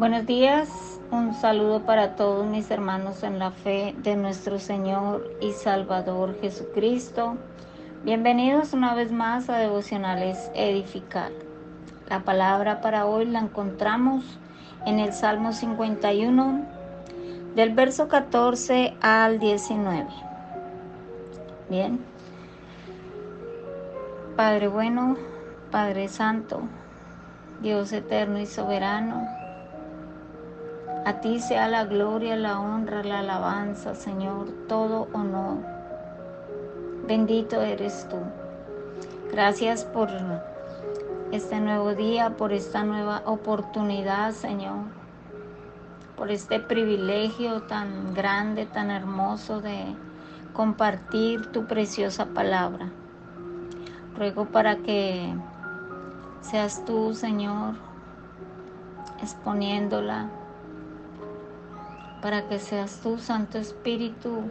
Buenos días, un saludo para todos mis hermanos en la fe de nuestro Señor y Salvador Jesucristo. Bienvenidos una vez más a Devocionales Edificar. La palabra para hoy la encontramos en el Salmo 51, del verso 14 al 19. Bien. Padre bueno, Padre Santo, Dios eterno y soberano, a ti sea la gloria, la honra, la alabanza, Señor, todo honor. Bendito eres tú. Gracias por este nuevo día, por esta nueva oportunidad, Señor, por este privilegio tan grande, tan hermoso de compartir tu preciosa palabra. Ruego para que seas tú, Señor, exponiéndola para que seas tú, Santo Espíritu,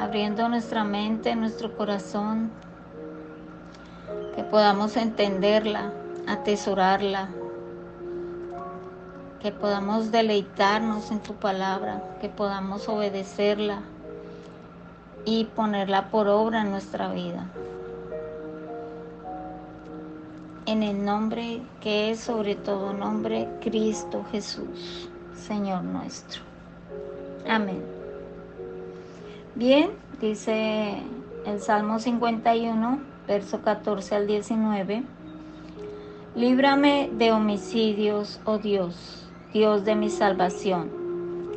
abriendo nuestra mente, nuestro corazón, que podamos entenderla, atesorarla, que podamos deleitarnos en tu palabra, que podamos obedecerla y ponerla por obra en nuestra vida. En el nombre que es sobre todo nombre, Cristo Jesús, Señor nuestro. Amén. Bien, dice el Salmo 51, verso 14 al 19. Líbrame de homicidios, oh Dios, Dios de mi salvación.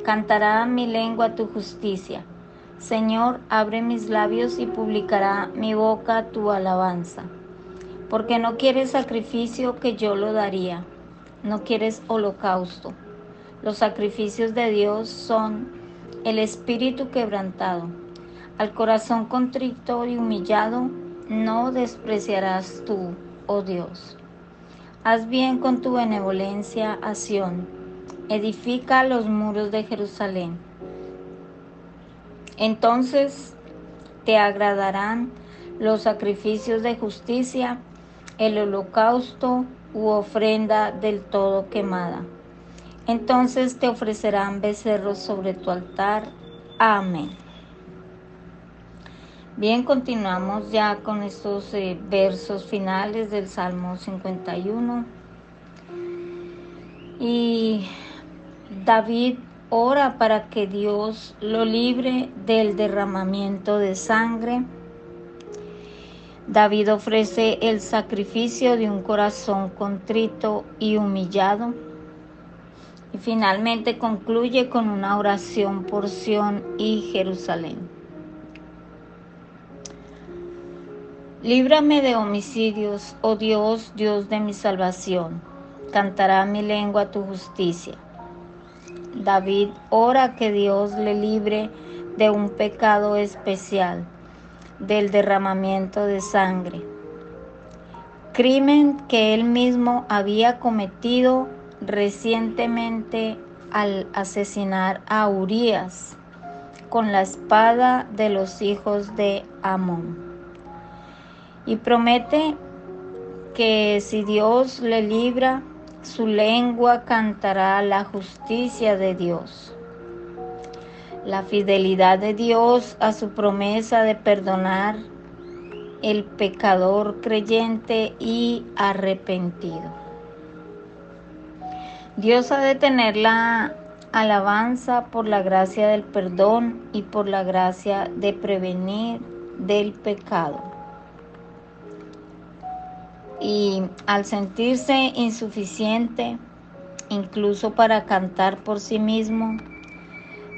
Cantará mi lengua tu justicia. Señor, abre mis labios y publicará mi boca tu alabanza. Porque no quieres sacrificio que yo lo daría, no quieres holocausto. Los sacrificios de Dios son el espíritu quebrantado. Al corazón contrito y humillado no despreciarás tú, oh Dios. Haz bien con tu benevolencia a Sión. Edifica los muros de Jerusalén. Entonces te agradarán los sacrificios de justicia, el holocausto u ofrenda del todo quemada. Entonces te ofrecerán becerros sobre tu altar. Amén. Bien, continuamos ya con estos eh, versos finales del Salmo 51. Y David ora para que Dios lo libre del derramamiento de sangre. David ofrece el sacrificio de un corazón contrito y humillado finalmente concluye con una oración por Sion y Jerusalén. Líbrame de homicidios, oh Dios, Dios de mi salvación. Cantará mi lengua tu justicia. David ora que Dios le libre de un pecado especial, del derramamiento de sangre. Crimen que él mismo había cometido recientemente al asesinar a Urias con la espada de los hijos de Amón. Y promete que si Dios le libra, su lengua cantará la justicia de Dios. La fidelidad de Dios a su promesa de perdonar el pecador creyente y arrepentido. Dios ha de tener la alabanza por la gracia del perdón y por la gracia de prevenir del pecado. Y al sentirse insuficiente, incluso para cantar por sí mismo,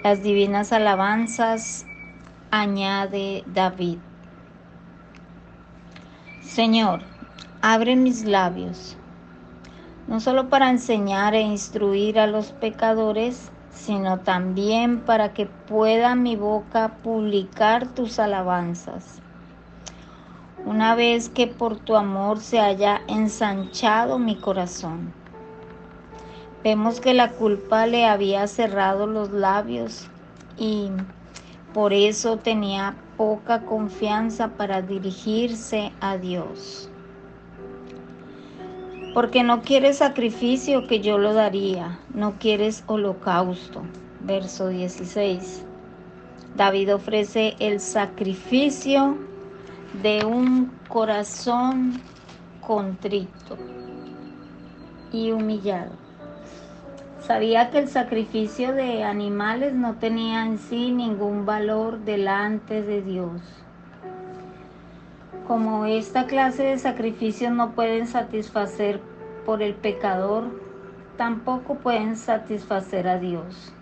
las divinas alabanzas añade David. Señor, abre mis labios no solo para enseñar e instruir a los pecadores, sino también para que pueda mi boca publicar tus alabanzas. Una vez que por tu amor se haya ensanchado mi corazón. Vemos que la culpa le había cerrado los labios y por eso tenía poca confianza para dirigirse a Dios. Porque no quieres sacrificio que yo lo daría, no quieres holocausto. Verso 16. David ofrece el sacrificio de un corazón contrito y humillado. Sabía que el sacrificio de animales no tenía en sí ningún valor delante de Dios. Como esta clase de sacrificios no pueden satisfacer por el pecador, tampoco pueden satisfacer a Dios,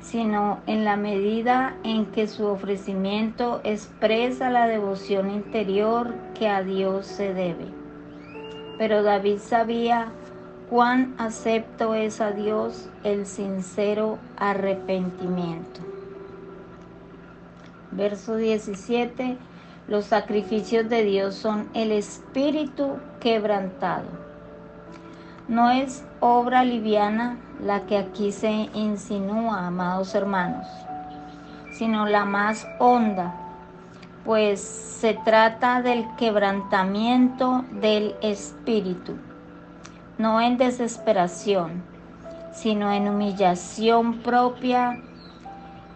sino en la medida en que su ofrecimiento expresa la devoción interior que a Dios se debe. Pero David sabía cuán acepto es a Dios el sincero arrepentimiento. Verso 17 los sacrificios de Dios son el espíritu quebrantado. No es obra liviana la que aquí se insinúa, amados hermanos, sino la más honda, pues se trata del quebrantamiento del espíritu, no en desesperación, sino en humillación propia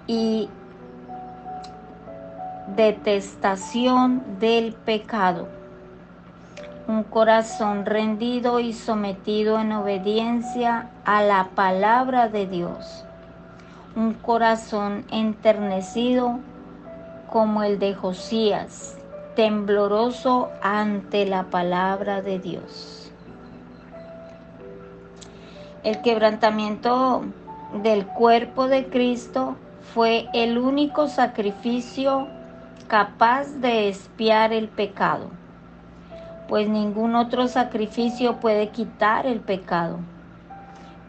y detestación del pecado. Un corazón rendido y sometido en obediencia a la palabra de Dios. Un corazón enternecido como el de Josías, tembloroso ante la palabra de Dios. El quebrantamiento del cuerpo de Cristo fue el único sacrificio capaz de espiar el pecado, pues ningún otro sacrificio puede quitar el pecado.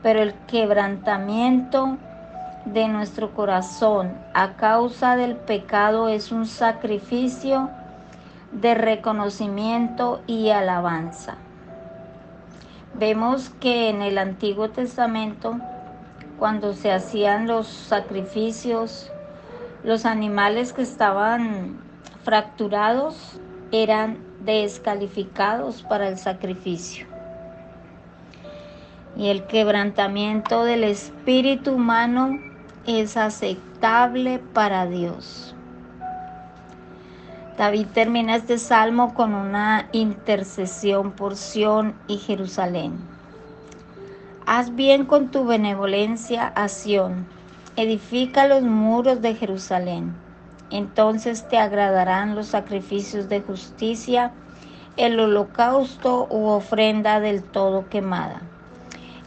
Pero el quebrantamiento de nuestro corazón a causa del pecado es un sacrificio de reconocimiento y alabanza. Vemos que en el Antiguo Testamento, cuando se hacían los sacrificios los animales que estaban fracturados eran descalificados para el sacrificio. Y el quebrantamiento del espíritu humano es aceptable para Dios. David termina este salmo con una intercesión por Sión y Jerusalén. Haz bien con tu benevolencia a Sión edifica los muros de Jerusalén. Entonces te agradarán los sacrificios de justicia, el holocausto u ofrenda del todo quemada.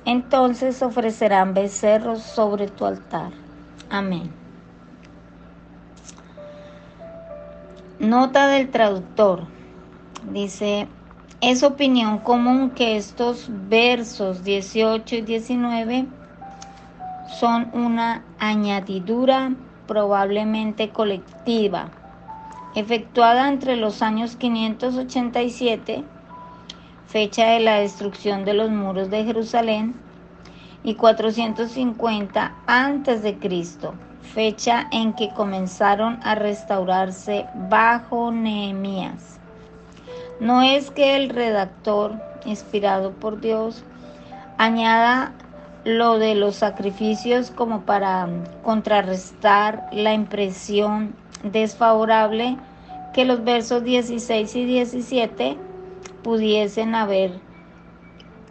Entonces ofrecerán becerros sobre tu altar. Amén. Nota del traductor. Dice, es opinión común que estos versos 18 y 19 son una añadidura probablemente colectiva, efectuada entre los años 587, fecha de la destrucción de los muros de Jerusalén, y 450 a.C., fecha en que comenzaron a restaurarse bajo Nehemías. No es que el redactor, inspirado por Dios, añada lo de los sacrificios como para contrarrestar la impresión desfavorable que los versos 16 y 17 pudiesen haber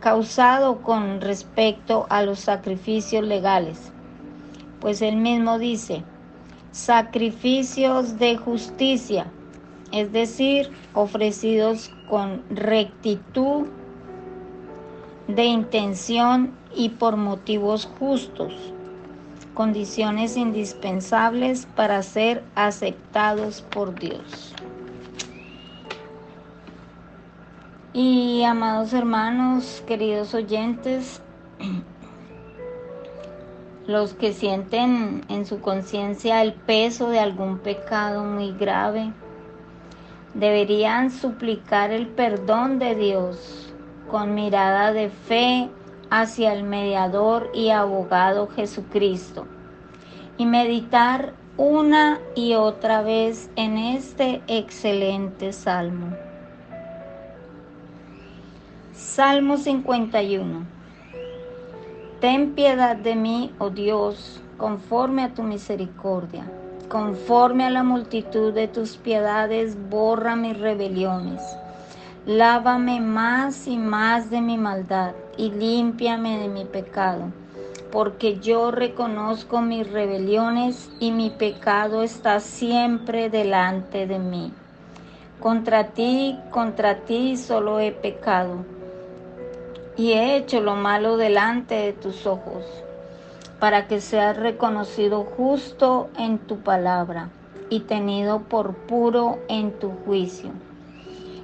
causado con respecto a los sacrificios legales. Pues él mismo dice, sacrificios de justicia, es decir, ofrecidos con rectitud de intención y por motivos justos, condiciones indispensables para ser aceptados por Dios. Y amados hermanos, queridos oyentes, los que sienten en su conciencia el peso de algún pecado muy grave, deberían suplicar el perdón de Dios con mirada de fe hacia el mediador y abogado Jesucristo y meditar una y otra vez en este excelente salmo. Salmo 51. Ten piedad de mí, oh Dios, conforme a tu misericordia. Conforme a la multitud de tus piedades, borra mis rebeliones. Lávame más y más de mi maldad y límpiame de mi pecado, porque yo reconozco mis rebeliones y mi pecado está siempre delante de mí. Contra ti, contra ti solo he pecado y he hecho lo malo delante de tus ojos para que seas reconocido justo en tu palabra y tenido por puro en tu juicio.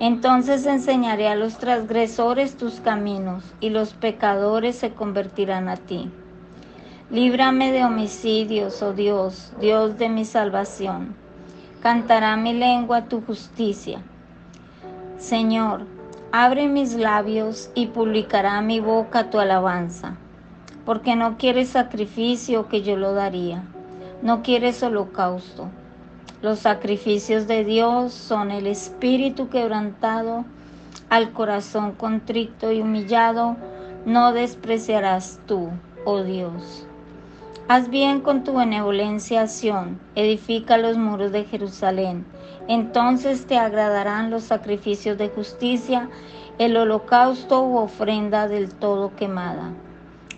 Entonces enseñaré a los transgresores tus caminos y los pecadores se convertirán a ti. Líbrame de homicidios, oh Dios, Dios de mi salvación. Cantará mi lengua tu justicia. Señor, abre mis labios y publicará mi boca tu alabanza, porque no quieres sacrificio que yo lo daría, no quieres holocausto. Los sacrificios de Dios son el espíritu quebrantado, al corazón contrito y humillado, no despreciarás tú, oh Dios. Haz bien con tu benevolencia, Sión, edifica los muros de Jerusalén. Entonces te agradarán los sacrificios de justicia, el holocausto u ofrenda del todo quemada.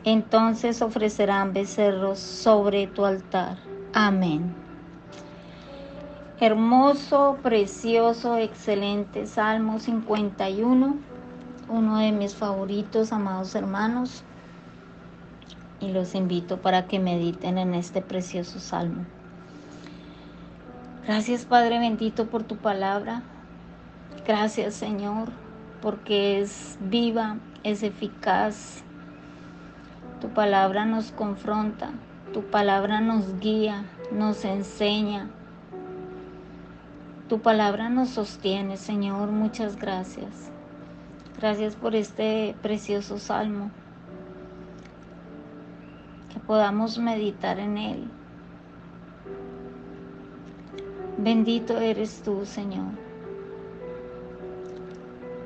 Entonces ofrecerán becerros sobre tu altar. Amén. Hermoso, precioso, excelente Salmo 51, uno de mis favoritos, amados hermanos, y los invito para que mediten en este precioso Salmo. Gracias Padre bendito por tu palabra. Gracias Señor, porque es viva, es eficaz. Tu palabra nos confronta, tu palabra nos guía, nos enseña, tu palabra nos sostiene, Señor. Muchas gracias. Gracias por este precioso salmo. Que podamos meditar en él. Bendito eres tú, Señor.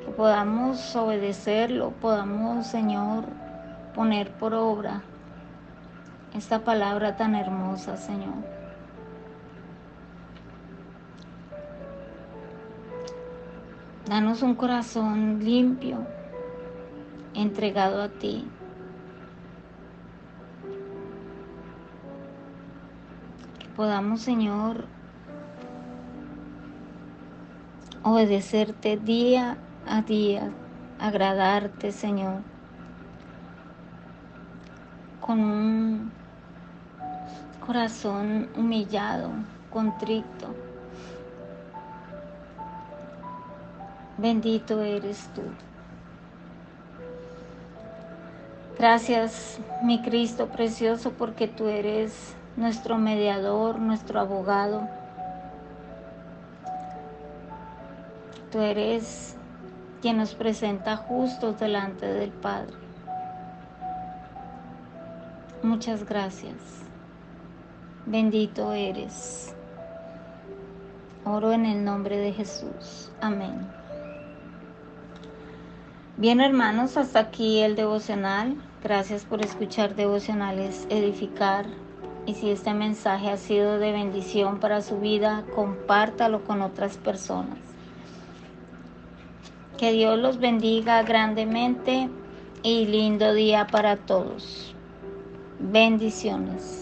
Que podamos obedecerlo, podamos, Señor, poner por obra esta palabra tan hermosa, Señor. Danos un corazón limpio, entregado a ti. Que podamos, Señor, obedecerte día a día, agradarte, Señor, con un corazón humillado, contrito Bendito eres tú. Gracias, mi Cristo precioso, porque tú eres nuestro mediador, nuestro abogado. Tú eres quien nos presenta justos delante del Padre. Muchas gracias. Bendito eres. Oro en el nombre de Jesús. Amén. Bien hermanos, hasta aquí el devocional. Gracias por escuchar devocionales, edificar. Y si este mensaje ha sido de bendición para su vida, compártalo con otras personas. Que Dios los bendiga grandemente y lindo día para todos. Bendiciones.